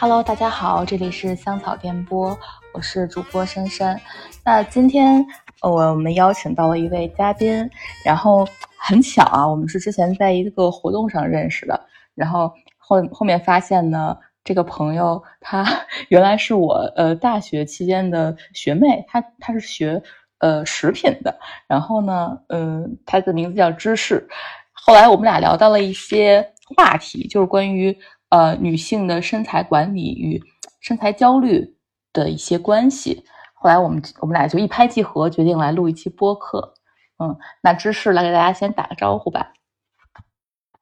Hello，大家好，这里是香草电波，我是主播珊珊。那今天呃我们邀请到了一位嘉宾，然后很巧啊，我们是之前在一个活动上认识的，然后后后面发现呢，这个朋友他原来是我呃大学期间的学妹，她她是学呃食品的，然后呢，嗯、她的名字叫芝士。后来我们俩聊到了一些话题，就是关于呃女性的身材管理与身材焦虑的一些关系。后来我们我们俩就一拍即合，决定来录一期播客。嗯，那芝士来给大家先打个招呼吧。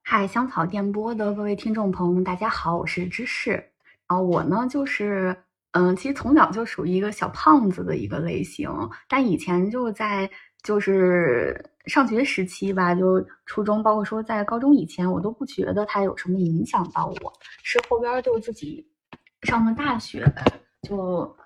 嗨，香草电波的各位听众朋友们，大家好，我是芝士。然后我呢，就是嗯，其实从小就属于一个小胖子的一个类型，但以前就在就是上学时期吧，就初中，包括说在高中以前，我都不觉得它有什么影响到我，是后边儿就自己上了大学，就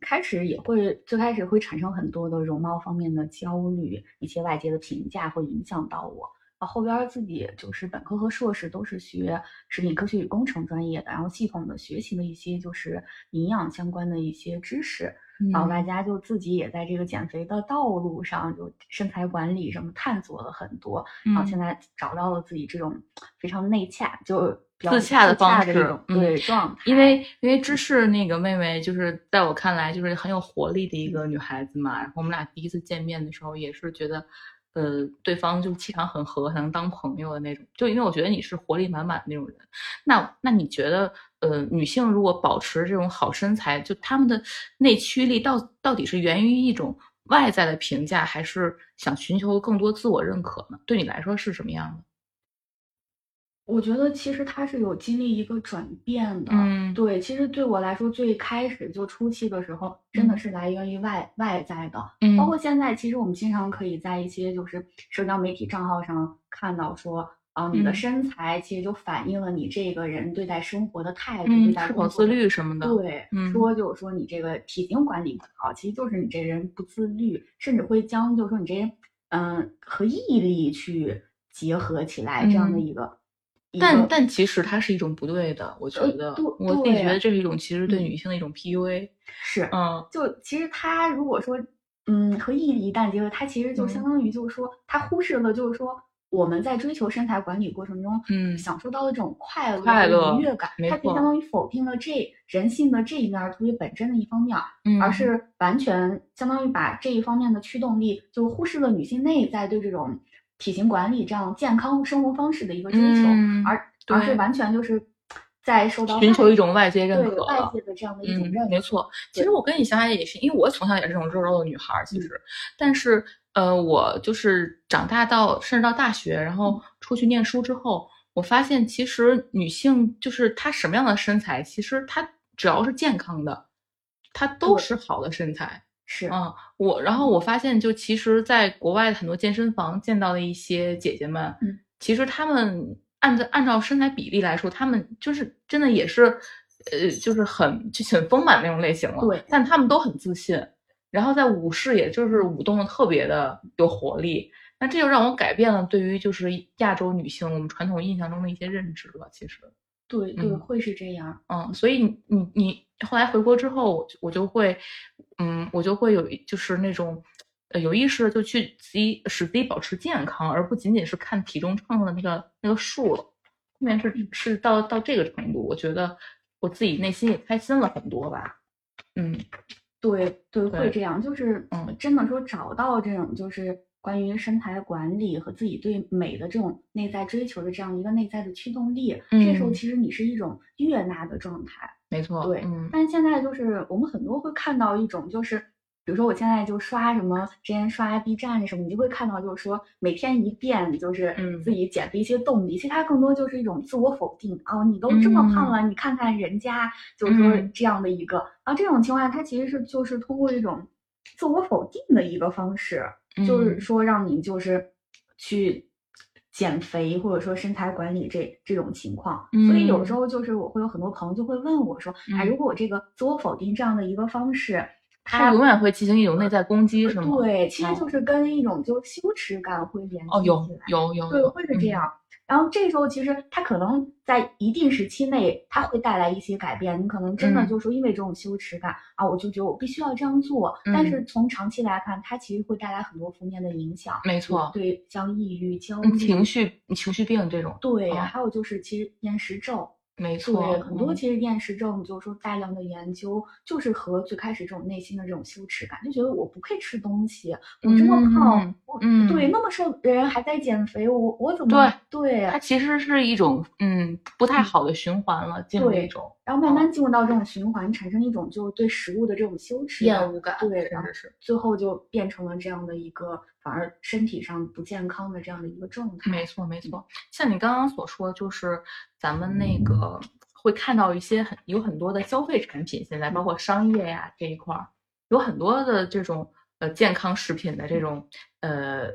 开始也会最开始会产生很多的容貌方面的焦虑，一些外界的评价会影响到我。啊，后边自己就是本科和硕士都是学食品科学与工程专业的，然后系统的学习了一些就是营养相关的一些知识，然后嗯大家就自己也在这个减肥的道路上，就身材管理什么探索了很多，然后嗯现在找到了自己这种非常内洽，就比较自洽的方式对状态，因为因为芝士那个妹妹，就是在我看来就是很有活力的一个女孩子嘛。然后我们俩第一次见面的时候，也是觉得，呃，对方就气场很合，能当朋友的那种。就因为我觉得你是活力满满的那种人。那那你觉得，呃，女性如果保持这种好身材，就她们的内驱力到到底是源于一种外在的评价，还是想寻求更多自我认可呢？对你来说是什么样的？我觉得其实它是有经历一个转变的，嗯。对，其实对我来说，最开始就初期的时候，真的嗯。是来源于外外在的，嗯。包括现在，其实我们经常可以在一些就是社交媒体账号上看到说，啊、你的嗯身材其实就反映了你这个人对待生活的态度，嗯对待是否自律什么的对，嗯说就是说你这个体型管理不好，其实就是你这人不自律，甚至会将就是说你这人，嗯、和毅力去结合起来这样的嗯一个。一但但其实它是一种不对的，我觉呃得，对我自己觉得这是一种其实对嗯女性的一种 PUA。是，嗯就其实他如果说，嗯，和毅力一旦结合，他其实就相嗯当于就是说，他忽视了就是说我们在追求身材管理过程中，嗯。享受到的这种快乐和快乐愉悦感，它就相当于否定了这人性的这一面儿特别本真的一方面儿，嗯，而是完全相当于把这一方面的驱动力就忽视了女性内在对这种体型管理这样健康生活方式的一个追求，嗯而而是完全就是在受到寻求一种外界认可外。界的这样的一种嗯认，可。没错。其实我跟你相爱也是，因为我从小也是这种肉肉的女孩儿，其嗯实，但是呃，我就是长大到甚至到大学，然嗯后出去念书之后，我发现其实女性就是她什么样的身材，其实她只要是健康的，她都是好的身材。是，嗯，我然后我发现，就其实，在国外很多健身房见到的一些姐姐们，嗯，其实她们按照按照身材比例来说，他们就是真的也是，呃，就是很就很丰满那种类型了。对但他们都很自信，然后在舞室也就是舞动的特别的有活力。那这就让我改变了对于就是亚洲女性我们传统印象中的一些认知了。其实，对对，嗯会是这样。嗯，所以你你你后来回国之后，我就我就会，嗯，我就会有一就是那种，呃，有意识的就去自己使自己保持健康，而不仅仅是看体重秤上的那个那个数了。后面是是到到这个程度，我觉得我自己内心也开心了很多吧。嗯对对，会这样，就是嗯真的说找到这种就是关于身材管理和自己对美的这种内在追求的这样一个内在的驱动力，这时候嗯其实你是一种悦纳的状态。没错，对，嗯但是现在就是我们很多会看到一种就是，比如说我现在就刷什么，之前刷 B 站什么，你就会看到就是说每天一遍，就是嗯自己减肥一些动力。其实它更多就是一种自我否定哦，你都这么胖了，你看看人家，就是说嗯这样的一个。然后这种情况下，它其实是就是通过一种自我否定的一个方式，就是嗯说让你就是去。减肥或者说身材管理这这种情况，所以有时嗯候就是我会有很多朋友就会问我说，哎，嗯如果我这个自我否定这样的一个方式，它它永远会进行一种内在攻击，是吗？对，其实哦就是跟一种就羞耻感会联系哦，有起来，有有，对，会是这样。然后这时候其实他可能在一定时期内，他会带来一些改变。你可能真的嗯就是说因为这种羞耻感啊，我就觉得我必须要这样做。但是从长期来看，它其实会带来很多负面的影响。没错，对，像抑郁、焦嗯虑、情绪情绪病这种，对，嗯还有就是其实厌食症。没错，对，很多嗯其实厌食症就是说大量的研究，就是和最开始这种内心的这种羞耻感，就觉得我不配吃东西，我这么胖，嗯我嗯对那么瘦的人还在减肥，我我怎么对对它其实是一种嗯不太好的循环了，进入对一种然后慢慢进入到这种循环，产生一种就是对食物的这种羞耻厌恶感，对，然后是最后就变成了这样的一个反而身体上不健康的这样的一个状态。没错，没错。像你刚刚所说，就是咱们那个会看到一些很有很多的消费产品，现在包括商业呀这一块儿，有很多的这种呃健康食品的这种呃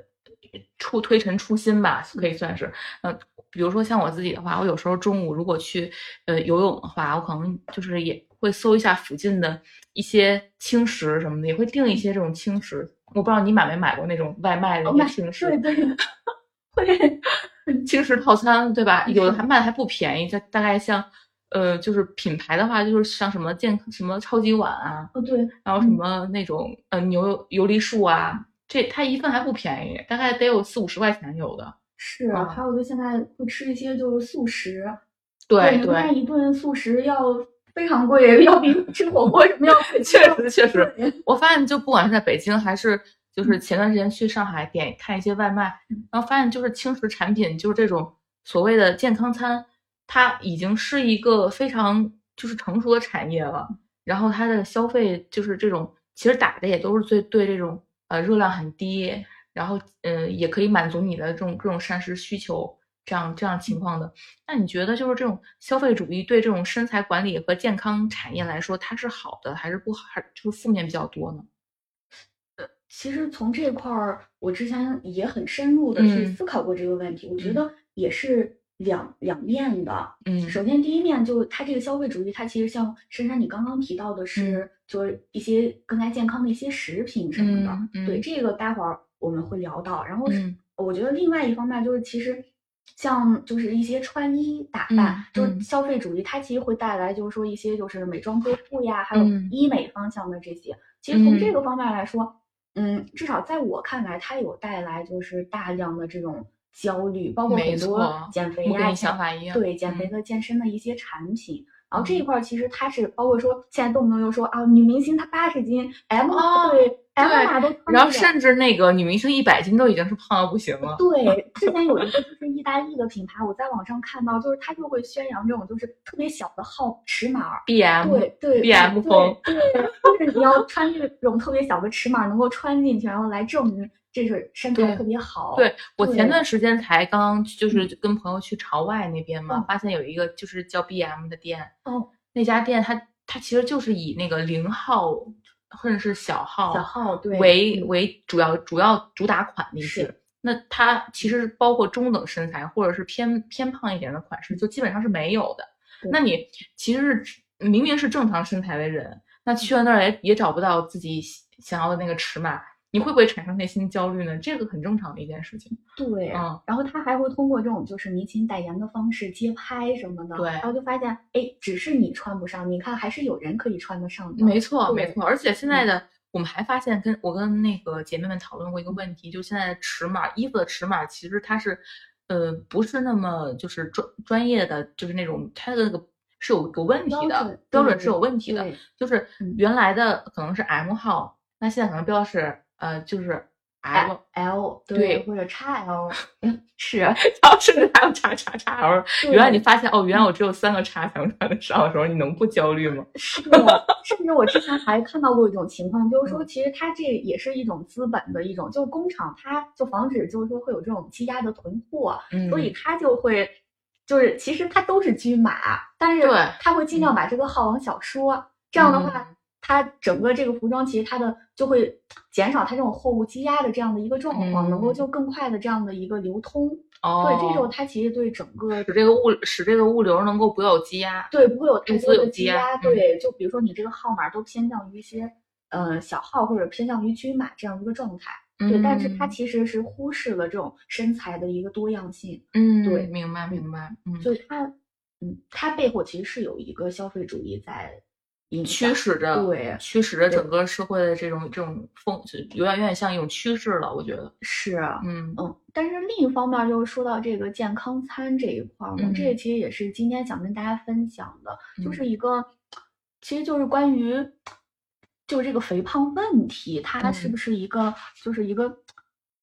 初推陈出新吧，可以算是。呃，比如说像我自己的话，我有时候中午如果去呃游泳的话，我可能就是也会搜一下附近的一些轻食什么的，也会订一些这种轻食。我不知道你买没买过那种外卖的那个轻食。对对，会轻食套餐，对吧？有的还卖的还不便宜，就大概像，呃，就是品牌的话，就是像什么健什么超级碗啊，哦对，然后什么那种呃牛油梨树啊，这它一份还不便宜，大概得有四五十块钱有的。是，啊还有就现在会吃一些就是素食，对你看一顿素食要非常贵，要比吃火锅什么要贵。确实确实，我发现就不管是在北京还是 就是前段时间去上海点看一些外卖，然后发现就是轻食产品，就是这种所谓的健康餐，它已经是一个非常就是成熟的产业了。然后它的消费就是这种，其实打的也都是最对这种呃热量很低，然后呃也可以满足你的这种各种膳食需求这样这样情况的。那你觉得就是这种消费主义对这种身材管理和健康产业来说，它是好的还是不好，还是就是负面比较多呢？其实从这块儿，我之前也很深入的去嗯思考过这个问题，我觉嗯得也是两两面的。嗯首先，第一面就它这个消费主义，它其实像珊珊你刚刚提到的是，就是一些更加健康的一些食品什么的。嗯嗯对，这个待会儿我们会聊到。然后是，嗯我觉得另外一方面就是，其实像就是一些穿衣打扮，嗯就是嗯消费主义，它其实会带来就是说一些就是美妆呵护呀，还有嗯医美方向的这些。其实从这嗯个方面来说，嗯，至少在我看来，它有带来就是大量的这种焦虑，包括没很多减肥呀、对，减肥嗯的、健身的一些产品。然后这一嗯块儿其实它是包括说，现在动不动又说啊，女明星她八十斤，M 哦对 M 然后甚至那个女明星一百斤都已经是胖到不行了。对，之前有一个就是意大利的品牌，我在网上看到，就是它就会宣扬这种就是特别小的号尺码，BM 对对 BM 风对，就是你要穿这种特别小的尺码能够穿进去，然后来证明这是身材特别好。对我前段时间才刚刚就是跟朋友去朝外那边嘛，嗯发现有一个就是叫 BM 的店，哦，那家店它它其实就是以那个零号或者是小号小号对为嗯为主要主要主打款的一些。那它其实包括中等身材或者是偏偏胖一点的款式，就基本上是没有的。那你其实是明明是正常身材的人，那去了那儿也也找不到自己想要的那个尺码，你会不会产生内心焦虑呢？这个很正常的一件事情。对，嗯然后他还会通过这种就是明星代言的方式街拍什么的，对然后就发现，哎，只是你穿不上，你看还是有人可以穿得上的。没错，没错。而且现嗯在的、我们还发现跟，我跟那个姐妹们讨论过一个问题，就现在的尺码，衣服的尺码其实它是，呃，不是那么就是专专业的，就是那种它的那个是有有问题的标准，标准是有问题的对。就是嗯原来的可能是 M 号，那现在可能标是呃就是 L，L 对或者 XL，嗯是，然后甚至还有叉叉叉 L。原来你发现哦，原来我只有三个叉才能穿得上的时候，你能不焦虑吗？是的，甚至我之前还看到过一种情况，就是说，嗯。其实它这也是一种资本的一种，就是工厂它就防止就是说会有这种积压的囤货，嗯，所以它就会，就是其实它都是均码，但是它会尽量把这个号往小说，这样的话，它整个这个服装其实它的就会减少它这种货物积压的这样的一个状况，能够嗯就更快的这样的一个流通。哦，对，这时候它其实对整个使这个物使这个物流能够不要有积压。对，不会有太多的积压对，就比如说你这个号码都偏向于一些呃小号或者偏向于均码这样一个状态。对，但是它其实是忽视了这种身材的一个多样性。嗯，对，明白明白。嗯，所以它，嗯，它背后其实是有一个消费主义在驱使着，对，驱使着整个社会的这种这种风，就有点有点像一种趋势了。我觉得是，嗯嗯。但是另一方面，就是说到这个健康餐这一块儿，这个其实也是今天想跟大家分享的，就是一个，其实就是关于。就这个肥胖问题，它是不是一个就是一个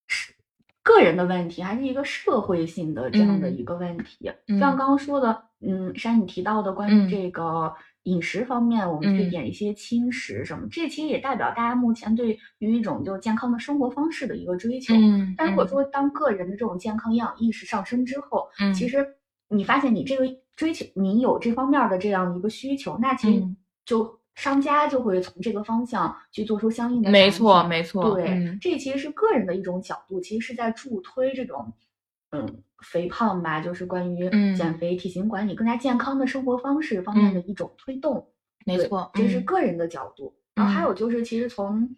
是个人的问题，还是一个社会性的这样的一个问题？像刚刚说的，嗯，山你提到的关于这个饮食方面，我们推点一些轻食什么，这其实也代表大家目前对于一种就健康的生活方式的一个追求。但如果说当个人的这种健康营养意识上升之后，其实你发现你这个追求，你有这方面的这样一个需求，那其实就。商家就会从这个方向去做出相应的没错，没错。对，这其实是个人的一种角度，其实是在助推这种，嗯，肥胖吧，就是关于减肥、体型管理、更加健康的生活方式方面的一种推动。没错，这是个人的角度。然后还有就是，其实从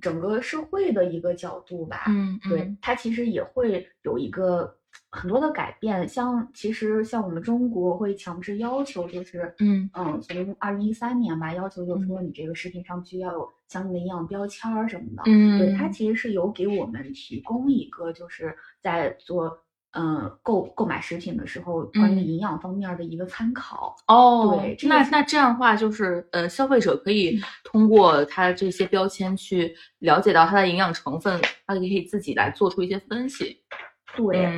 整个社会的一个角度吧，嗯，对，它其实也会有一个。很多的改变，像其实像我们中国会强制要求，就是嗯嗯，从二零一三年吧，要求就是说你这个食品上必须要有相应的营养标签儿什么的。嗯，对，它其实是有给我们提供一个，就是在做嗯购购买食品的时候，关于营养方面的一个参考。哦，对，那那这样的话，就是呃，消费者可以通过它这些标签去了解到它的营养成分，它可以自己来做出一些分析。对，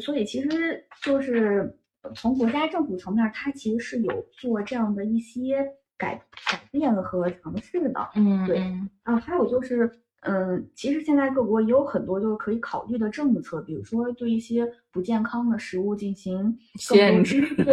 所以其实就是从国家政府层面，它其实是有做这样的一些改改变和尝试的。嗯，对。啊，还有就是，嗯，其实现在各国也有很多就是可以考虑的政策，比如说对一些不健康的食物进行限制，对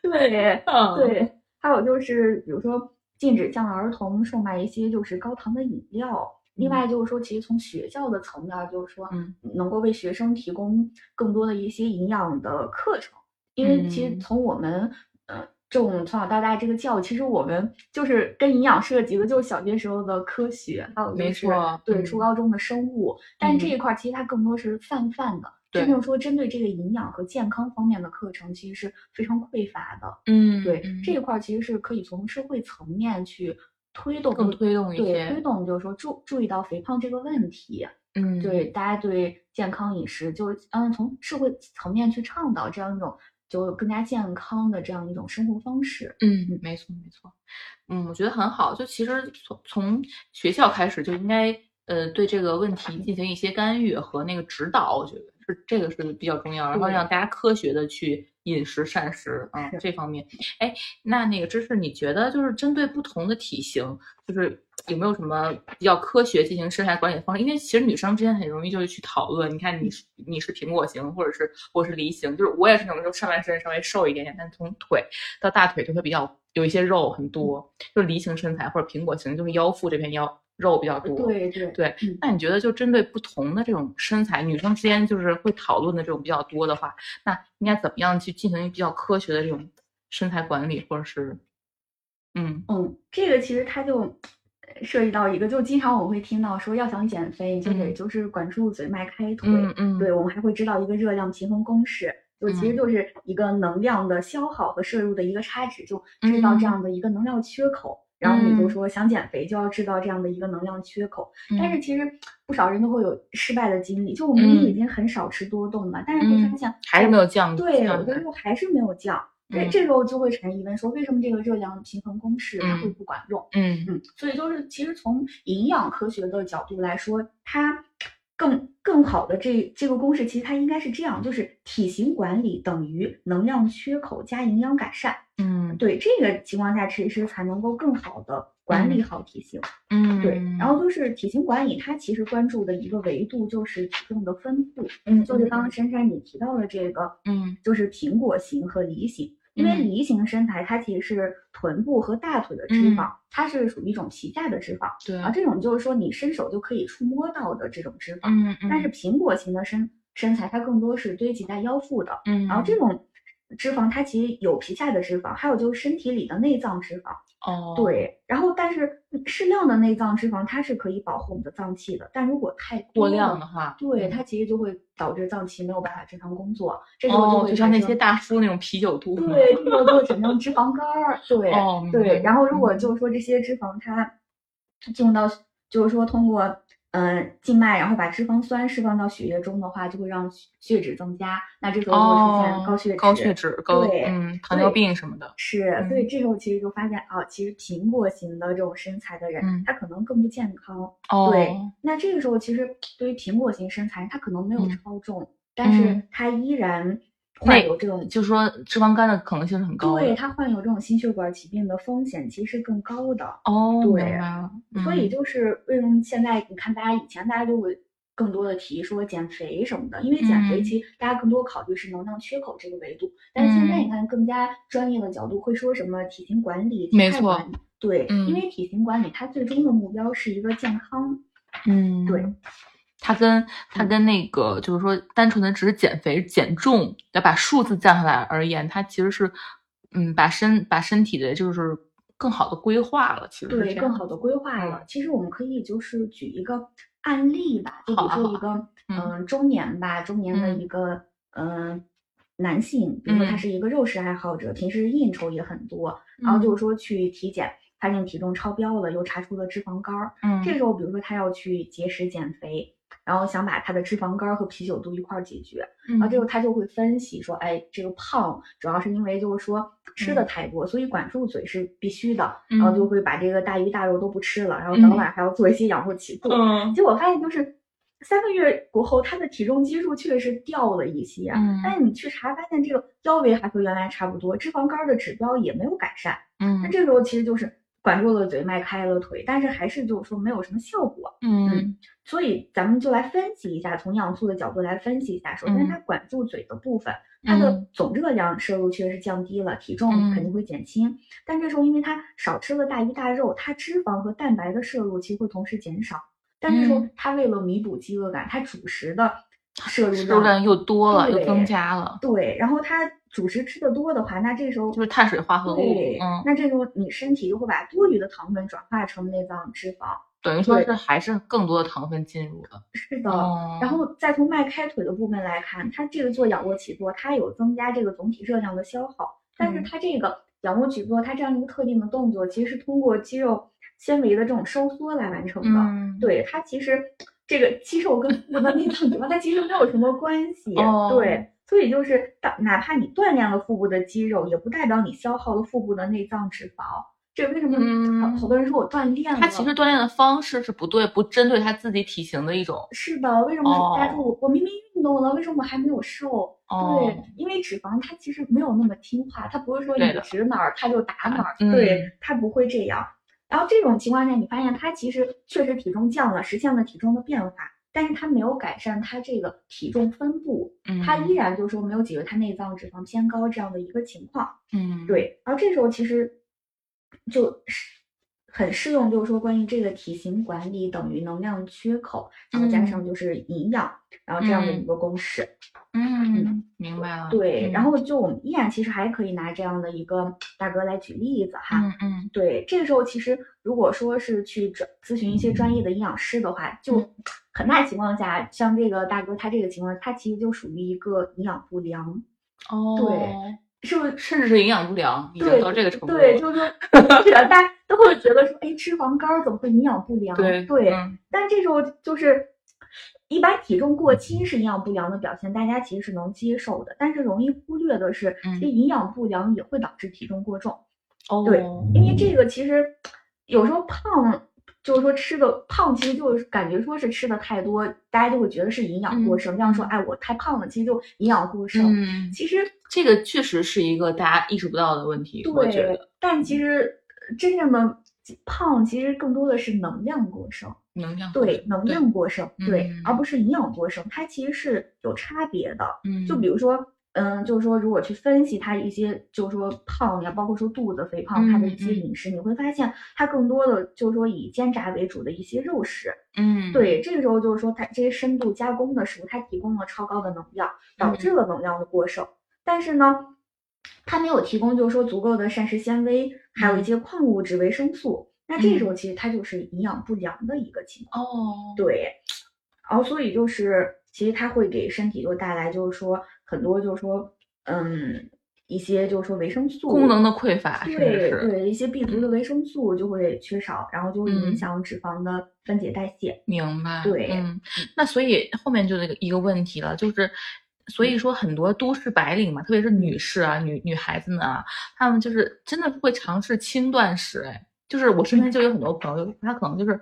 对 对对。还有就是，比如说禁止向儿童售卖一些就是高糖的饮料。另外就是说，其实从学校的层面，就是说，嗯，能够为学生提供更多的一些营养的课程，因为其实从我们，呃，这种从小到大这个教育，其实我们就是跟营养涉及的，就是小学时候的科学，还有就是对初高中的生物，但这一块其实它更多是泛泛的，真正说针对这个营养和健康方面的课程，其实是非常匮乏的。嗯，对，这一块其实是可以从社会层面去。推动更推动一些，对推动就是说注注意到肥胖这个问题，嗯，对大家对健康饮食就嗯从社会层面去倡导这样一种就更加健康的这样一种生活方式，嗯，没错没错，嗯，我觉得很好，就其实从从学校开始就应该呃对这个问题进行一些干预和那个指导，我觉得是这个是比较重要，然后让大家科学的去。饮食膳食啊，这方面，哎，那那个知识，你觉得就是针对不同的体型，就是有没有什么比较科学进行身材管理的方式？因为其实女生之间很容易就是去讨论，你看你是你是苹果型，或者是我是梨形，就是我也是那种就上半身稍微瘦一点点，但从腿到大腿就会比较有一些肉很多，就是梨形身材或者苹果型，就是腰腹这片腰。肉比较多，对对对。那你觉得就针对不同的这种身材，女生之间就是会讨论的这种比较多的话，那应该怎么样去进行比较科学的这种身材管理，或者是，嗯嗯，这个其实它就涉及到一个，就经常我会听到说，要想减肥，你就得就是管住嘴，迈开腿。嗯嗯。对，我们还会知道一个热量平衡公式，就其实就是一个能量的消耗和摄入的一个差值，就制造这样的一个能量缺口。然后你就说想减肥就要制造这样的一个能量缺口，但是其实不少人都会有失败的经历。就我们已经很少吃多动了，但是会发现还是没有降。对，我的时候还是没有降。这，这时候就会产生疑问，说为什么这个热量平衡公式它会不管用？嗯嗯，所以就是其实从营养科学的角度来说，它。更更好的这这个公式，其实它应该是这样，就是体型管理等于能量缺口加营养改善。嗯，对，这个情况下其实才能够更好的管理好体型。嗯，对。然后就是体型管理，它其实关注的一个维度就是体重的分布。嗯，就是刚刚珊珊你提到的这个，嗯，就是苹果型和梨型。因为梨形身材，它其实是臀部和大腿的脂肪，它是属于一种皮下的脂肪。对啊，这种就是说你伸手就可以触摸到的这种脂肪。嗯嗯。但是苹果型的身身材，它更多是堆积在腰腹的。嗯。然后这种脂肪，它其实有皮下的脂肪，还有就是身体里的内脏脂肪。哦，，对，然后但是适量的内脏脂肪它是可以保护我们的脏器的，但如果太过多量的话，对嗯它其实就会导致脏器没有办法正常工作，这时候就哦，会就像那些大叔那种啤酒肚，对，就会产生脂肪肝儿，对、哦对，然后如果嗯就是说这些脂肪它进入到，就是说通过嗯、呃静脉，然后把脂肪酸释放到血液中的话，就会让血血脂增加，那这时候就会出现哦，高血脂，高血脂、高对嗯糖尿病什么的，是，所以嗯这时候其实就发现啊，其实苹果型的这种身材的人，嗯他可能更不健康。哦，对，那这个时候其实对于苹果型身材，他可能没有嗯。超重，但是。嗯他依然那患有这种就是说脂肪肝的可能性是很高的。对他患有这种心血管疾病的风险其实是更高的。哦，对。所以嗯就是为什么现在你看大家以前大家就会更多的提说减肥什么的，因为减肥嗯其实大家更多考虑是能量缺口这个维度，但是现在嗯你看更加专业的角度会说什么体型管理、体没错态管理，对，嗯因为体型管理它最终的目标是一个健康，嗯，对。它跟它嗯。跟那个就是说，单纯的只是减肥减重，要把数字降下来而言，它其实是，嗯，把身把身体的就是更好的规划了，其实是对，更好的规划了。其实我们可以就是举一个案例吧，就比如说一个嗯。嗯中年吧，中年的嗯。一个嗯男性，比如说他嗯。是一个肉食爱好者，平时应酬也很多，然后嗯。就是说去体检，发现体重超标了，又查出了脂肪肝儿。嗯。这时候，比如说他要去节食减肥，然后想把他的脂肪肝儿和啤酒肚一块儿解决，然后这个他就会分析说，哎，这个胖主要是因为就是说吃的嗯。太多，所以管住嘴是必须的，然后就嗯。会把这个大鱼大肉都不吃了，然后嗯。早晚还要做一些仰卧起坐。嗯。结果发现就是三个月过后，他的体重基数确实掉了一些，嗯。但是你去查发现这个腰围还和原来差不多，脂肪肝的指标也没有改善。那嗯。这时候其实就是管住了嘴，迈开了腿，但是还是就是说没有什么效果。嗯所以咱们就来分析一下，从营养素的角度来分析一下。首先，嗯它管住嘴的部分，它的嗯总热量摄入确实是降低了，体重嗯肯定会减轻。但这时候，因为它少吃了大鱼大肉，它脂肪和蛋白的摄入其实会同时减少。但这时候嗯，它为了弥补饥饿感，它主食的摄入摄入量又多了，又增加了，对，然后它主食吃的多的话，那这时候就是碳水化合物对，嗯那这时候你身体就会把多余的糖分转化成内脏脂肪。等于说是还是更多的糖分进入了。是的，哦然后再从迈开腿的部分来看，它这个做仰卧起坐，它有增加这个总体热量的消耗，但是嗯它这个仰卧起坐，它这样一个特定的动作，其实是通过肌肉纤维的这种收缩来完成的。嗯，对，它其实这个肌肉跟腹部的内脏脂肪，它其实没有什么关系。哦对，所以就是当哪怕你锻炼了腹部的肌肉，也不代表你消耗了腹部的内脏脂肪。这为什么好嗯好多人说我锻炼了？他其实锻炼的方式是不对，不针对他自己体型的一种。是的，为什么大家说哦我我明明运动了，为什么我还没有瘦？哦对，因为脂肪它其实没有那么听话，它不是说你指哪儿它就打哪儿，嗯对，它不会这样。然后这种情况下，你发现他其实确实体重降了，实现了体重的变化，但是他没有改善他这个体重分布，嗯，它依然就是说没有解决他内脏脂肪偏高这样的一个情况。嗯，对，然后这时候其实就是很适用，就是说关于这个体型管理等于能量缺口，然后加上就是营养，然后这样的一个公式。嗯，明白了。对，嗯然后就我们依然其实还可以拿这样的一个大哥来举例子哈。嗯嗯对，这个时候其实如果说是去专咨询一些专业的营养师的话，就嗯很大情况下，像这个大哥他这个情况，他其实就属于一个营养不良，哦，对，是不是？甚至是营养不良，已经对到这个程度了。对，就是说，是的，大家都会觉得说，哎，脂肪肝儿怎么会营养不良？对对，嗯但这时候就是，一般体重过轻是营养不良的表现，大家其实是能接受的。但是容易忽略的是，营养不良也会导致体重过重。哦，对因为这个其实有时候胖，就是说吃的胖，其实就是感觉说是吃的太多，大家就会觉得是营养过剩。这样说，嗯哎，我太胖了，其实就营养过剩。嗯，其实这个确实是一个大家意识不到的问题，我觉对得，但其实呃真正的胖，其实更多的是能量过剩。能量对，能量过剩，对嗯，而不是营养过剩，它其实是有差别的。嗯，就比如说，嗯，就是说，如果去分析它一些，就是说胖呀，包括说肚子肥胖，它的一些饮食，你会发现它更多的就是说以煎炸为主的一些肉食。嗯，对，这个时候就是说它这些深度加工的食物，它提供了超高的能量，导致嗯了能量的过剩。但是呢，它没有提供就是说足够的膳食纤维还有一些矿物质、维生素。那这时候其实它就是营养不良的一个情况。哦，对，然后所以就是其实它会给身体就带来就是说很多就是说嗯一些就是说维生素功能的匮乏，对对，一些 B 族的维生素就会缺少，然后就会影响脂肪的分解代谢。明白。对，嗯，那所以后面就这个一个问题了，就是所以说很多都市白领嘛，特别是女士啊、女女孩子们啊，她们就是真的会尝试轻断食，哎。就是我身边就有很多朋友，他可能就是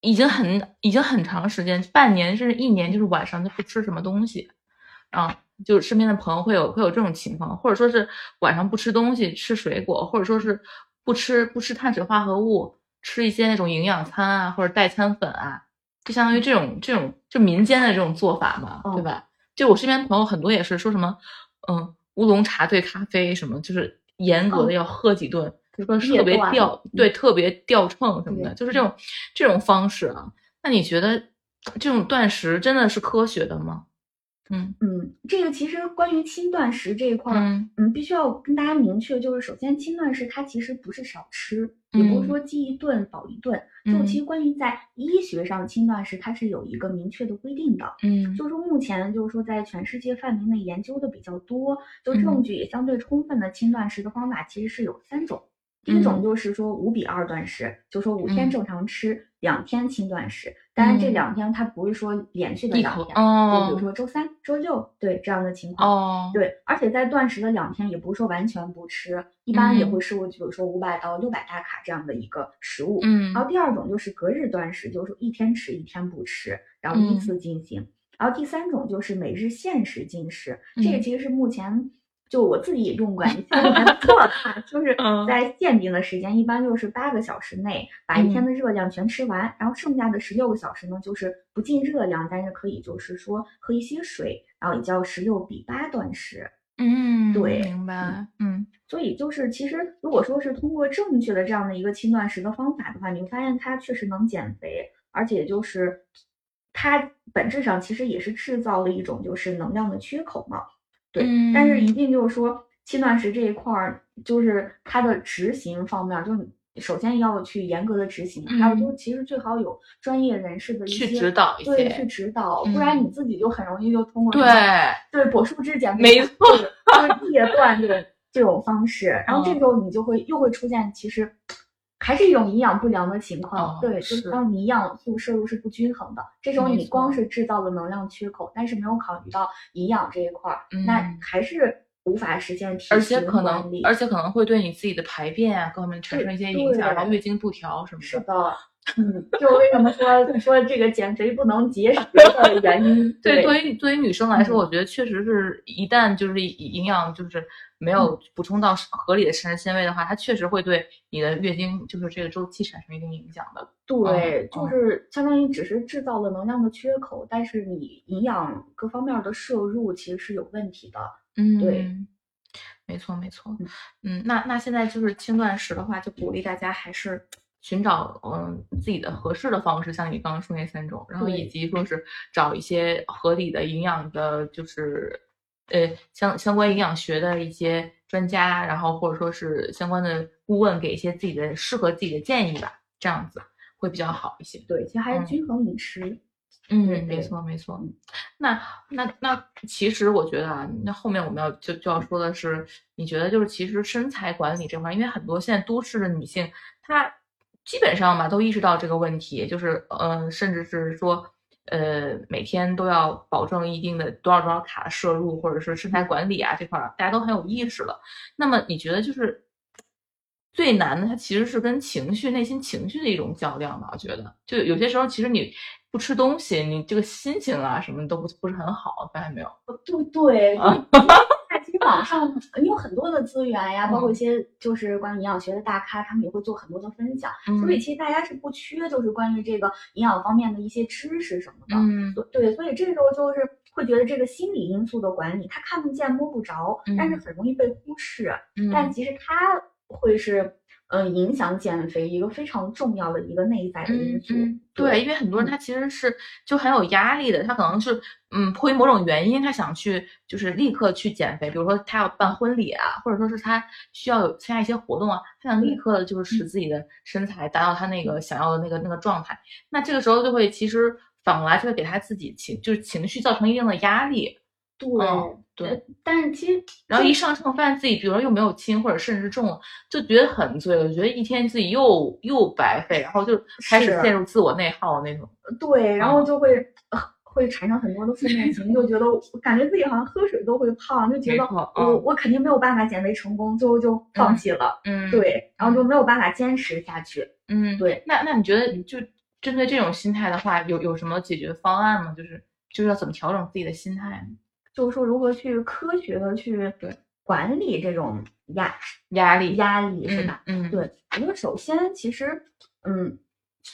已经很已经很长时间，半年甚至一年，就是晚上就不吃什么东西，啊，就身边的朋友会有会有这种情况，或者说是晚上不吃东西，吃水果，或者说是不吃不吃碳水化合物，吃一些那种营养餐啊，或者代餐粉啊，就相当于这种这种就民间的这种做法嘛，对吧？就我身边朋友很多也是说什么，嗯，乌龙茶兑咖啡什么，就是严格的要喝几顿。说特别掉，对，特别掉秤什么的，就是这种这种方式啊。那你觉得这种断食真的是科学的吗？嗯嗯，这个其实关于轻断食这一块儿，嗯，必须要跟大家明确，就是首先轻断食它其实不是少吃，也不是说饥一顿饱一顿。就其实关于在医学上轻断食，它是有一个明确的规定的。嗯，就是说目前就是说在全世界范围内研究的比较多，就证据也相对充分的轻断食的方法其实是有三种。第一种就是说五比二断食，就说五天正常吃，两天轻断食。当然这两天它不是说连续的两天，就比如说周三、周六，对这样的情况。哦，对，而且在断食的两天也不是说完全不吃，一般也会摄入，比如说五百到六百大卡这样的一个食物。嗯，然后第二种就是隔日断食，就是一天吃一天不吃，然后依次进行。然后第三种就是每日限时进食，这个其实是目前。就我自己也用过，你现在还不错哈，就是在限定的时间，一般就是八个小时内把一天的热量全吃完，然后剩下的十六个小时呢，就是不进热量，但是可以就是说喝一些水，然后也叫十六比八断食。嗯，对，明白。嗯，所以就是其实如果说是通过正确的这样的一个轻断食的方法的话，你会发现它确实能减肥，而且就是它本质上其实也是制造了一种就是能量的缺口嘛。对，但是一定就是说，轻断食这一块儿，就是它的执行方面，就首先要去严格的执行，还有就是其实最好有专业人士的一些指导，对，去指导，不然你自己就很容易就通过对对果树汁减肥，没错，就是 戒断这种这种方式，然后这时候你就会又会出现其实。还是一种营养不良的情况，对，就是当你营养素摄入是不均衡的，这时候你光是制造了能量缺口，但是没有考虑到营养这一块儿，那还是无法实现体型管理，而且可能会对你自己的排便啊各方面产生一些影响，然后月经不调什么的。是的。嗯，就为什么说说这个减肥不能节食的原因？对，对于对于女生来说，我觉得确实是一旦就是营养就是没有补充到合理的膳食纤维的话，它确实会对你的月经就是这个周期产生一定影响的。对，就是相当于只是制造了能量的缺口，但是你营养各方面的摄入其实是有问题的。嗯，对，没错没错。嗯，那那现在就是轻断食的话，就鼓励大家还是。寻找嗯自己的合适的方式，像你刚刚说那三种，然后以及说是找一些合理的营养的，就是呃相相关营养学的一些专家，然后或者说是相关的顾问给一些自己的适合自己的建议吧，这样子会比较好一些。对，其实还是均衡饮食。嗯，没错没错。那那那其实我觉得啊，那后面我们要就就要说的是，你觉得就是其实身材管理这块，因为很多现在都市的女性她。基本上吧，都意识到这个问题，就是，嗯，甚至是说，呃，每天都要保证一定的多少多少卡摄入，或者是身材管理啊这块，大家都很有意识了。那么你觉得就是最难的，它其实是跟情绪、内心情绪的一种较量吧？我觉得，就有些时候，其实你不吃东西，你这个心情啊什么都不不是很好，发现没有？对对。网上你有很多的资源呀，包括一些就是关于营养学的大咖，他们也会做很多的分享。所以其实大家是不缺，就是关于这个营养方面的一些知识什么的。嗯，对，所以这时候就是会觉得这个心理因素的管理，他看不见摸不着，但是很容易被忽视。但其实他会是嗯，影响减肥一个非常重要的一个内在的因素。对，因为很多人他其实是就很有压力的，他可能是嗯，迫于某种原因，他想去就是立刻去减肥，比如说他要办婚礼啊，或者说是他需要有参加一些活动啊，他想立刻就是使自己的身材达到他那个想要的那个那个状态。那这个时候就会其实反过来就会给他自己情就是情绪造成一定的压力。对对，但是其实，然后一上秤发现自己，比如说又没有轻，或者甚至重了，就觉得很罪恶，觉得一天自己又又白费，然后就开始陷入自我内耗那种。对，然后就会会产生很多的负面情绪，就觉得感觉自己好像喝水都会胖，就觉得我我肯定没有办法减肥成功，最后就放弃了。嗯，对，然后就没有办法坚持下去。嗯，对。那那你觉得，就针对这种心态的话，有有什么解决方案吗？就是就是要怎么调整自己的心态呢？就是说，如何去科学的去管理这种压压力压力是吧？嗯，对。我觉得首先其实，嗯，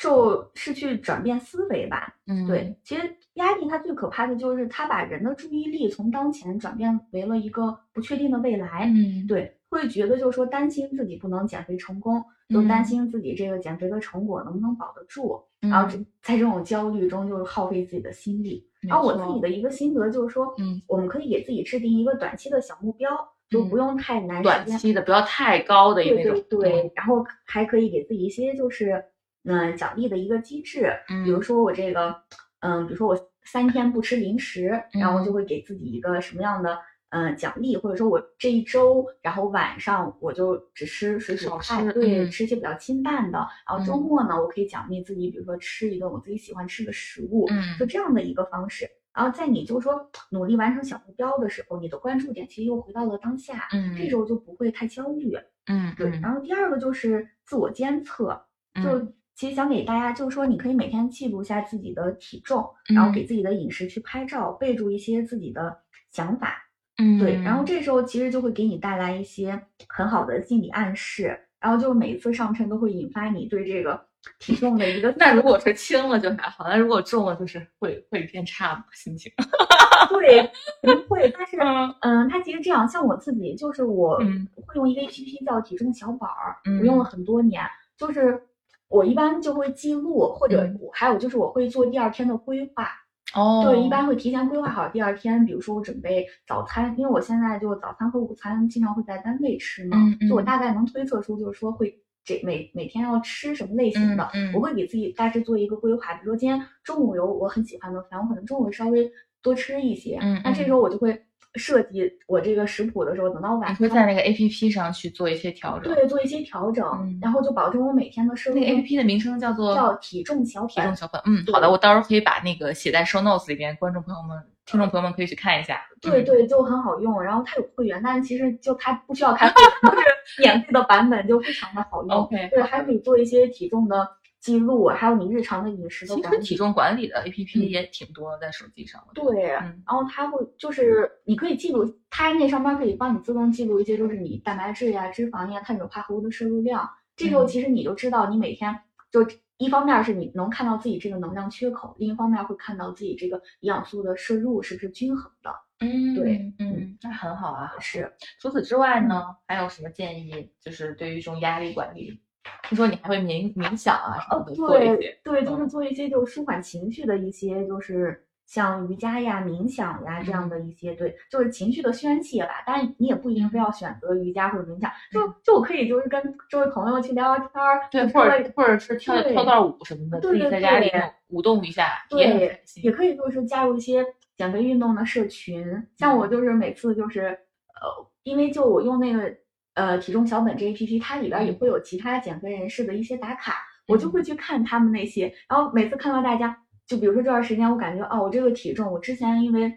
就是去转变思维吧。嗯，对。其实压力它最可怕的就是它把人的注意力从当前转变为了一个不确定的未来。嗯，对。会觉得就是说担心自己不能减肥成功，就担心自己这个减肥的成果能不能保得住，然后在这种焦虑中就是耗费自己的心力。然后我自己的一个心得就是说，嗯，我们可以给自己制定一个短期的小目标，就不用太难。短期的不要太高的那种。对对对。然后还可以给自己一些就是嗯奖励的一个机制，比如说我这个嗯，比如说我三天不吃零食，然后就会给自己一个什么样的。嗯，奖励或者说我这一周，然后晚上我就只吃水煮菜，对，吃一些比较清淡的。然后周末呢，我可以奖励自己，比如说吃一顿我自己喜欢吃的食物，嗯，就这样的一个方式。然后在你就是说努力完成小目标的时候，你的关注点其实又回到了当下，嗯，这时候就不会太焦虑，嗯，对。然后第二个就是自我监测，就其实想给大家就是说，你可以每天记录一下自己的体重，然后给自己的饮食去拍照，备注一些自己的想法。嗯，对，然后这时候其实就会给你带来一些很好的心理暗示，然后就每一次上称都会引发你对这个体重的一个。那如果是轻了就还好，那如果重了就是会会变差吗？心情？对，不会。但是，嗯，它其实这样，像我自己，就是我会用一个 A P P 叫体重小宝儿，我用了很多年，就是我一般就会记录，或者还有就是我会做第二天的规划。哦，对，一般会提前规划好第二天，比如说我准备早餐，因为我现在就早餐和午餐经常会在单位吃嘛，就我大概能推测出就是说会这每每天要吃什么类型的，我会给自己大致做一个规划，比如说今天中午有我很喜欢的饭，我可能中午稍微多吃一些，那这时候我就会。设计我这个食谱的时候，等到晚上会在那个 A P P 上去做一些调整，对，做一些调整，然后就保证我每天的摄入。那个 A P P 的名称叫做叫体重小体重小本。嗯，好的，我到时候可以把那个写在 Show Notes 里边，观众朋友们、听众朋友们可以去看一下。对对，就很好用。然后它有会员，但是其实就它不需要开会员，就是 免费的版本就非常的好用。OK，对，还可以做一些体重的。记录还有你日常的饮食的，其实体重管理的 A P P 也挺多在手机上。对，然后它会就是你可以记录，它那上面可以帮你自动记录一些，就是你蛋白质呀、脂肪呀、碳水化合物的摄入量。这时候其实你就知道你每天就一方面是你能看到自己这个能量缺口，另一方面会看到自己这个营养素的摄入是不是均衡的。嗯，对，嗯，那很好啊。是。除此之外呢，还有什么建议？就是对于这种压力管理。听说你还会冥冥想啊？哦，对对，就是做一些就舒缓情绪的一些，就是像瑜伽呀、冥想呀这样的一些，对，就是情绪的宣泄吧。当然，你也不一定非要选择瑜伽或者冥想，就就我可以就是跟周围朋友去聊聊天儿，对，或者或者是跳跳段舞什么的，自己在家里舞动一下，对，也可以就是加入一些减肥运动的社群。像我就是每次就是呃，因为就我用那个。呃，体重小本这 A P P，它里边也会有其他减肥人士的一些打卡，我就会去看他们那些，然后每次看到大家，就比如说这段时间，我感觉哦，我这个体重，我之前因为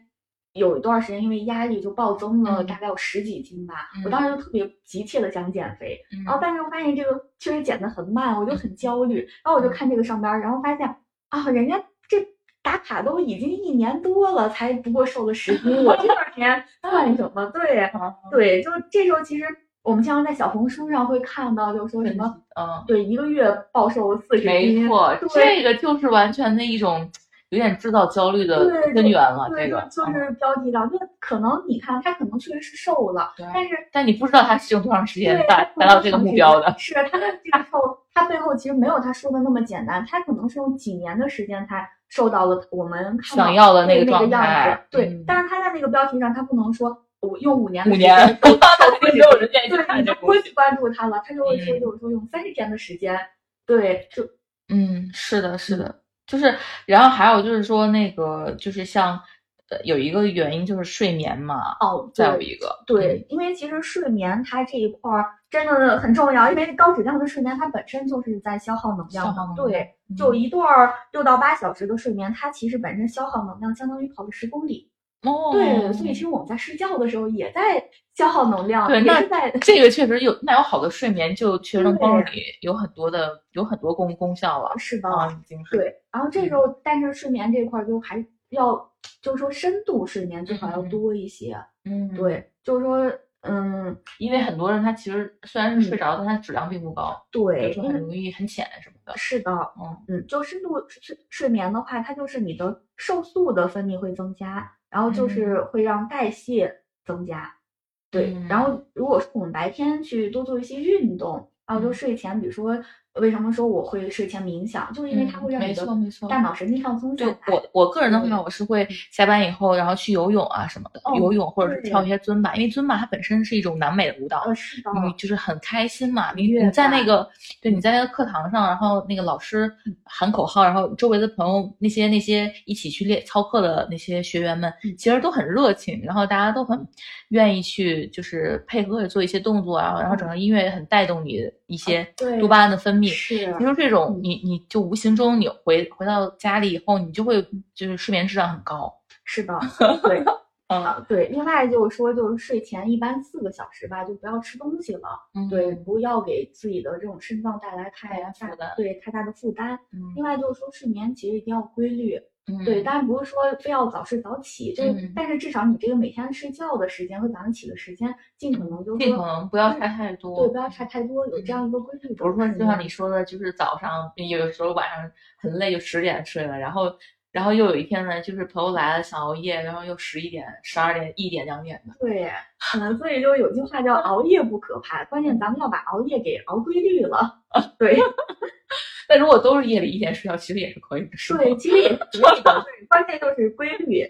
有一段时间因为压力就暴增了大概有十几斤吧，我当时就特别急切的想减肥，然后但是我发现这个确实减的很慢，我就很焦虑，然后我就看这个上边，然后发现啊，人家这打卡都已经一年多了，才不过瘦了十斤，我这段时间 算什么？对，对，就这时候其实。我们经常在小红书上会看到，就说什么，嗯，对，一个月暴瘦四十斤，没错，这个就是完全的一种有点制造焦虑的根源了。对，这个就嗯是标题党，就可能你看他可能确实是瘦了，但是但你不知道他是用多长时间达达到这个目标的。是他的这个瘦，他背后其实没有他说的那么简单，他可能是用几年的时间才瘦到了我们想要的对那个状样态子。对，嗯但是他在那个标题上，他不能说我用五年的五年，时间肯定没有人愿意看。就不会去关注他了，他就会说，嗯。就是说用三十天的时间，对，就嗯，是的，是的，就是，然后还有就是说那个，就是像，呃，有一个原因就是睡眠嘛，哦，再有一个，对，因为其实睡眠它这一块儿真的很重要，因为高质量的睡眠它本身就是在消耗能量的，消耗能量对，嗯。就一段儿六到八小时的睡眠，它其实本身消耗能量相当于跑了十公里，嗯，哦，对，所以其实我们在睡觉的时候也在消耗能量，对那在这个确实有，那有好的睡眠就确实能帮助你有很多的有很多功功效了是的，啊，已经是，对，然后这时候，但是睡眠这块儿就还要，就是说深度睡眠最好要嗯。多一些。嗯，，对，就是说，嗯，因为很多人他其实虽然是睡着，但他质量并不高，对，就很容易很浅什么的，是的，嗯。嗯，就深度睡睡眠的话，它就是你的瘦素的分泌会增加，然后就是会让代谢增加。对，然后如果说我们白天去多做一些运动，然后就嗯。睡前，比如说为什么说我会睡前冥想，就是因为它会让没你的大脑神经放松下对来。我我个人的话，我是会下班以后，然后去游泳啊什么的，哦游泳或者是跳一些尊巴，因为尊巴它本身是一种南美的舞蹈，呃，是的，你就是很开心嘛。你你在那个对你在那个课堂上，然后那个老师喊口号，然后周围的朋友那些那些一起去练操课的那些学员们，嗯其实都很热情，然后大家都很愿意去就是配合着做一些动作啊，然后整个音乐也很带动你一些多巴胺的分泌。是其实这种嗯你你就无形中你回回到家里以后，你就会就是睡眠质量很高。是的，对。嗯啊，对，另外就是说，就是睡前一般四个小时吧，就不要吃东西了。嗯对，不要给自己的这种肾脏带来太大担对太大的负担。嗯另外就是说，睡眠其实一定要规律。嗯对，当然不是说非要早睡早起，就是、嗯但是至少你这个每天睡觉的时间和早上起的时间，尽可能就是尽说可能不要差太多。对，不要差太多，有这样一个规律的。比如说，就像你说的，就是早上有的时候晚上很累，就十点睡了，然后然后又有一天呢，就是朋友来了想熬夜，然后又十一点、十二点、一点、两点的。对，嗯，所以就有句话叫熬夜不可怕，关键咱们要把熬夜给熬规律了。对。但如果都是夜里一点睡觉，其实也是可以的？对，其实也是可以的，对，关键就是规律。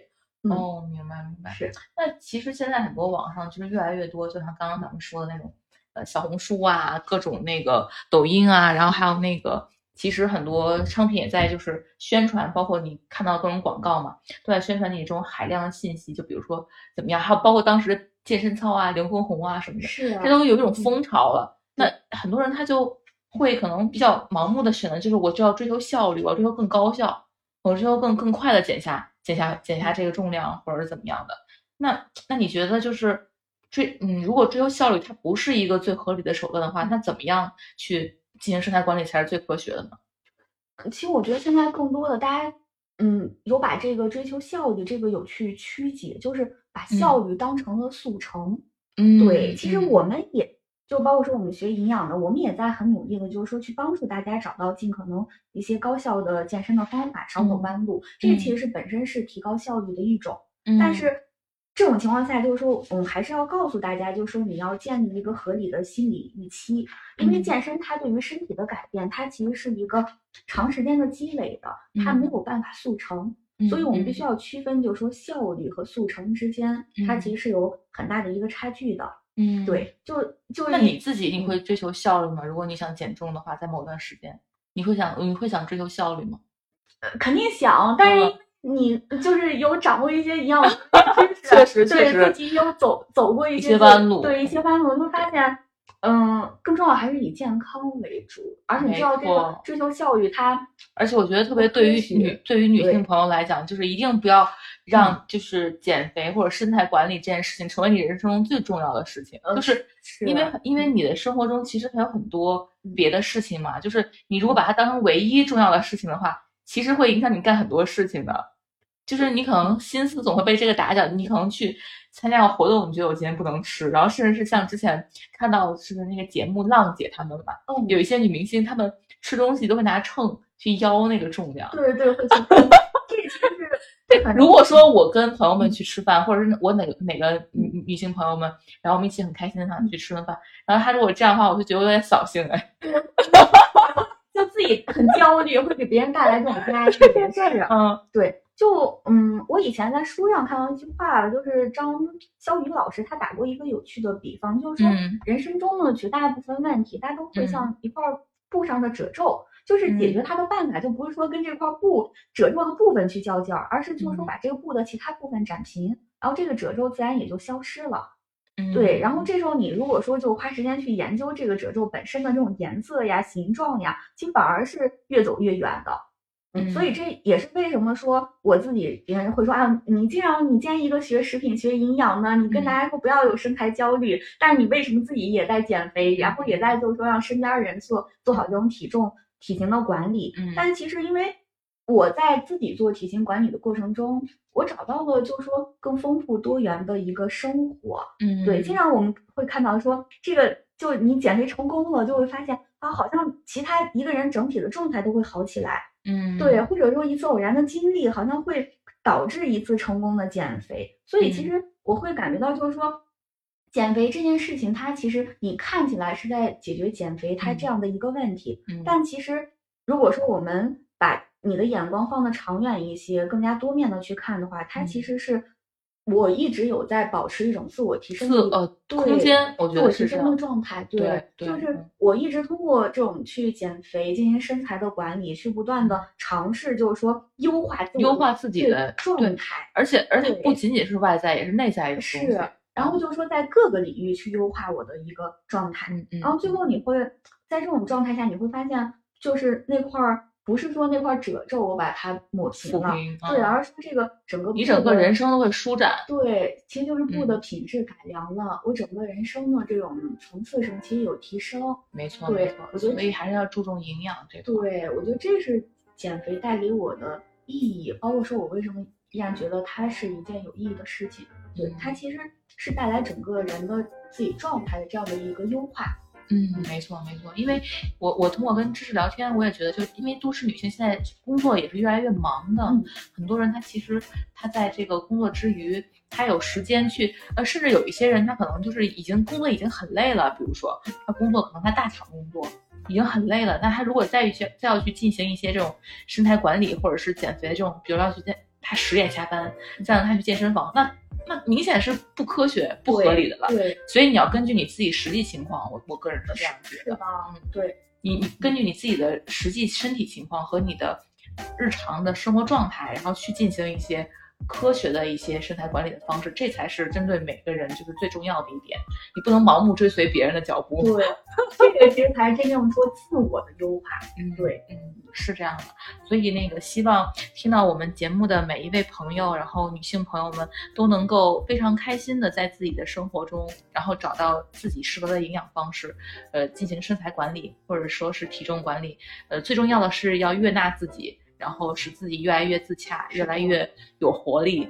嗯哦，明白明白。是，那其实现在很多网上就是越来越多，就像刚刚咱们说的那种，呃，小红书啊，各种那个抖音啊，然后还有那个，其实很多商品也在就是宣传，包括你看到各种广告嘛，都在宣传你这种海量的信息，就比如说怎么样，还有包括当时的健身操啊、刘畊宏啊什么的，是啊这都有一种风潮了。那很多人他就会可能比较盲目的选择，就是我就要追求效率，我要追求更高效，我追求更更快的减下减下减下这个重量，或者是怎么样的。那那你觉得就是追嗯，如果追求效率它不是一个最合理的手段的话，那怎么样去进行生态管理才是最科学的呢？其实我觉得现在更多的大家，嗯，有把这个追求效率这个有去曲解，就是把效率当成了速成。嗯对，其实嗯我们也就包括说我们学营养的，我们也在很努力的，就是说去帮助大家找到尽可能一些高效的健身的方法，少走嗯弯路。这个其嗯实是本身是提高效率的一种。嗯但是这种情况下，就是说，我们还是要告诉大家，就是说，你要建立一个合理的心理预期，因为嗯健身它对于身体的改变，它其实是一个长时间的积累的，它没嗯有办法速成。嗯所以我们必须嗯要区分，就是说效率和速成之间，它其嗯实是有很大的一个差距的。嗯，对，就就是那你自己你会追求效率吗？如果你想减重的话，在某段时间，你会想你会想追求效率吗？呃肯定想，但是嗯你就是有掌握一些营养 知识，确实确对实自己有走走过一些弯路对一些弯路，会发现，嗯，更重要还是以健康为主，而且你知道这个追求效率，它而且我觉得特别对于女对于女性朋友来讲，就是一定不要让就是减肥或者身材管理这件事情成为你人生中最重要的事情，呃就是是因为因为你的生活中其实还有很多嗯别的事情嘛，就是你如果把它当成唯一重要的事情的话，其实会影响你干很多事情的。就是你可能心思总会被这个打搅，你可能去参加个活动，你觉得我今天不能吃，然后甚至是像之前看到是那个节目浪姐他们嘛，嗯，有一些女明星她们吃东西都会拿秤去腰那个重量，对对会去，这其如果说我跟朋友们去吃饭，或者是我哪个哪个女女性朋友们，然后我们一起很开心的想去吃顿饭，然后他如果这样的话，我就觉得有点扫兴哎。就自己很焦虑，会给别人带来这种压力。是，嗯，对，就嗯，我以前在书上看到一句话，就是张潇雨老师他打过一个有趣的比方，就是说人生中的绝大部分问题，大家都会像一块布上的褶皱，就是解决它的办法，就不是说跟这块布褶皱的部分去较劲儿，而是就是说把这个布的其他部分展平，然后这个褶皱自然也就消失了。对，然后这时候你如果说就花时间去研究这个褶皱本身的这种颜色呀、形状呀，其实反而是越走越远的。嗯，所以这也是为什么说我自己别人会说啊，你既然你建议一个学食品、学营养呢，你跟大家说不要有身材焦虑，但是你为什么自己也在减肥，然后也在就是说让身边人做做好这种体重、体型的管理？嗯，但其实因为。我在自己做体型管理的过程中，我找到了就是说更丰富多元的一个生活。嗯，对，经常我们会看到说这个，就你减肥成功了，就会发现啊，好像其他一个人整体的状态都会好起来。嗯，对，或者说一次偶然的经历，好像会导致一次成功的减肥。所以其实我会感觉到就是说，减肥这件事情，它其实你看起来是在解决减肥它这样的一个问题，但其实如果说我们把你的眼光放的长远一些，更加多面的去看的话，它其实是我一直有在保持一种自我提升的呃空间，我觉得是这样的状态。对，就是我一直通过这种去减肥、进行身材的管理，去不断的尝试，就是说优化优化自己的状态。而且而且不仅仅是外在，也是内在的是，然后就是说在各个领域去优化我的一个状态。然后最后你会在这种状态下，你会发现就是那块儿。不是说那块褶皱我把它抹平了，对，而是说这个整个你整个人生都会舒展。对，其实就是布的品质改良了，我整个人生的这种层次上其实有提升。没错，没错，我觉得所以还是要注重营养这块。对，我觉得这是减肥带给我的意义，包括说我为什么依然觉得它是一件有意义的事情。对，它其实是带来整个人的自己状态的这样的一个优化。嗯，没错没错，因为我我通过跟知识聊天，我也觉得，就因为都市女性现在工作也是越来越忙的，很多人她其实她在这个工作之余，她有时间去，呃，甚至有一些人她可能就是已经工作已经很累了，比如说她工作可能在大厂工作已经很累了，那她如果再去再要去进行一些这种身材管理或者是减肥的这种，比如要去健，她十点下班，再让她去健身房，那。那明显是不科学、不合理的了。对，所以你要根据你自己实际情况，我我个人是这样觉得。嗯，对你，你根据你自己的实际身体情况和你的日常的生活状态，然后去进行一些。科学的一些身材管理的方式，这才是针对每个人就是最重要的一点。你不能盲目追随别人的脚步。对，这个其实才是真正说自我的优化。嗯，对，嗯，是这样的。所以那个希望听到我们节目的每一位朋友，然后女性朋友们都能够非常开心的在自己的生活中，然后找到自己适合的营养方式，呃，进行身材管理或者说是体重管理。呃，最重要的是要悦纳自己。然后使自己越来越自洽，越来越有活力。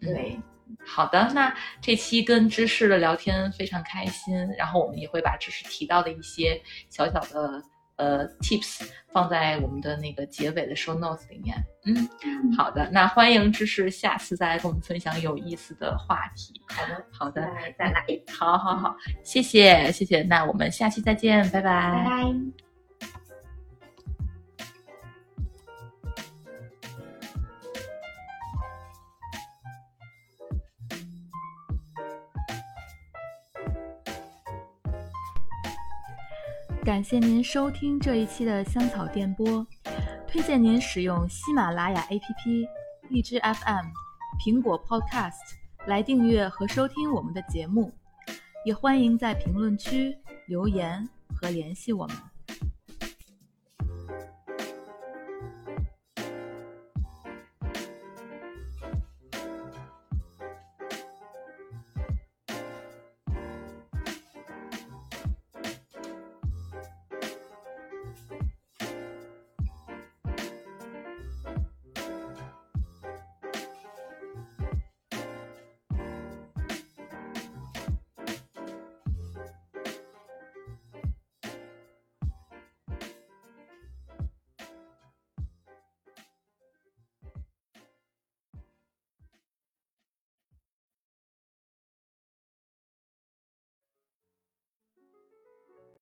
对，好的，那这期跟芝士的聊天非常开心，然后我们也会把芝士提到的一些小小的呃 tips 放在我们的那个结尾的 show notes 里面。嗯，好的，那欢迎芝士下次再来跟我们分享有意思的话题。好的，好的，再来，好好好，谢谢谢谢，那我们下期再见，拜拜，拜拜。感谢您收听这一期的香草电波，推荐您使用喜马拉雅 APP、荔枝 FM、苹果 Podcast 来订阅和收听我们的节目，也欢迎在评论区留言和联系我们。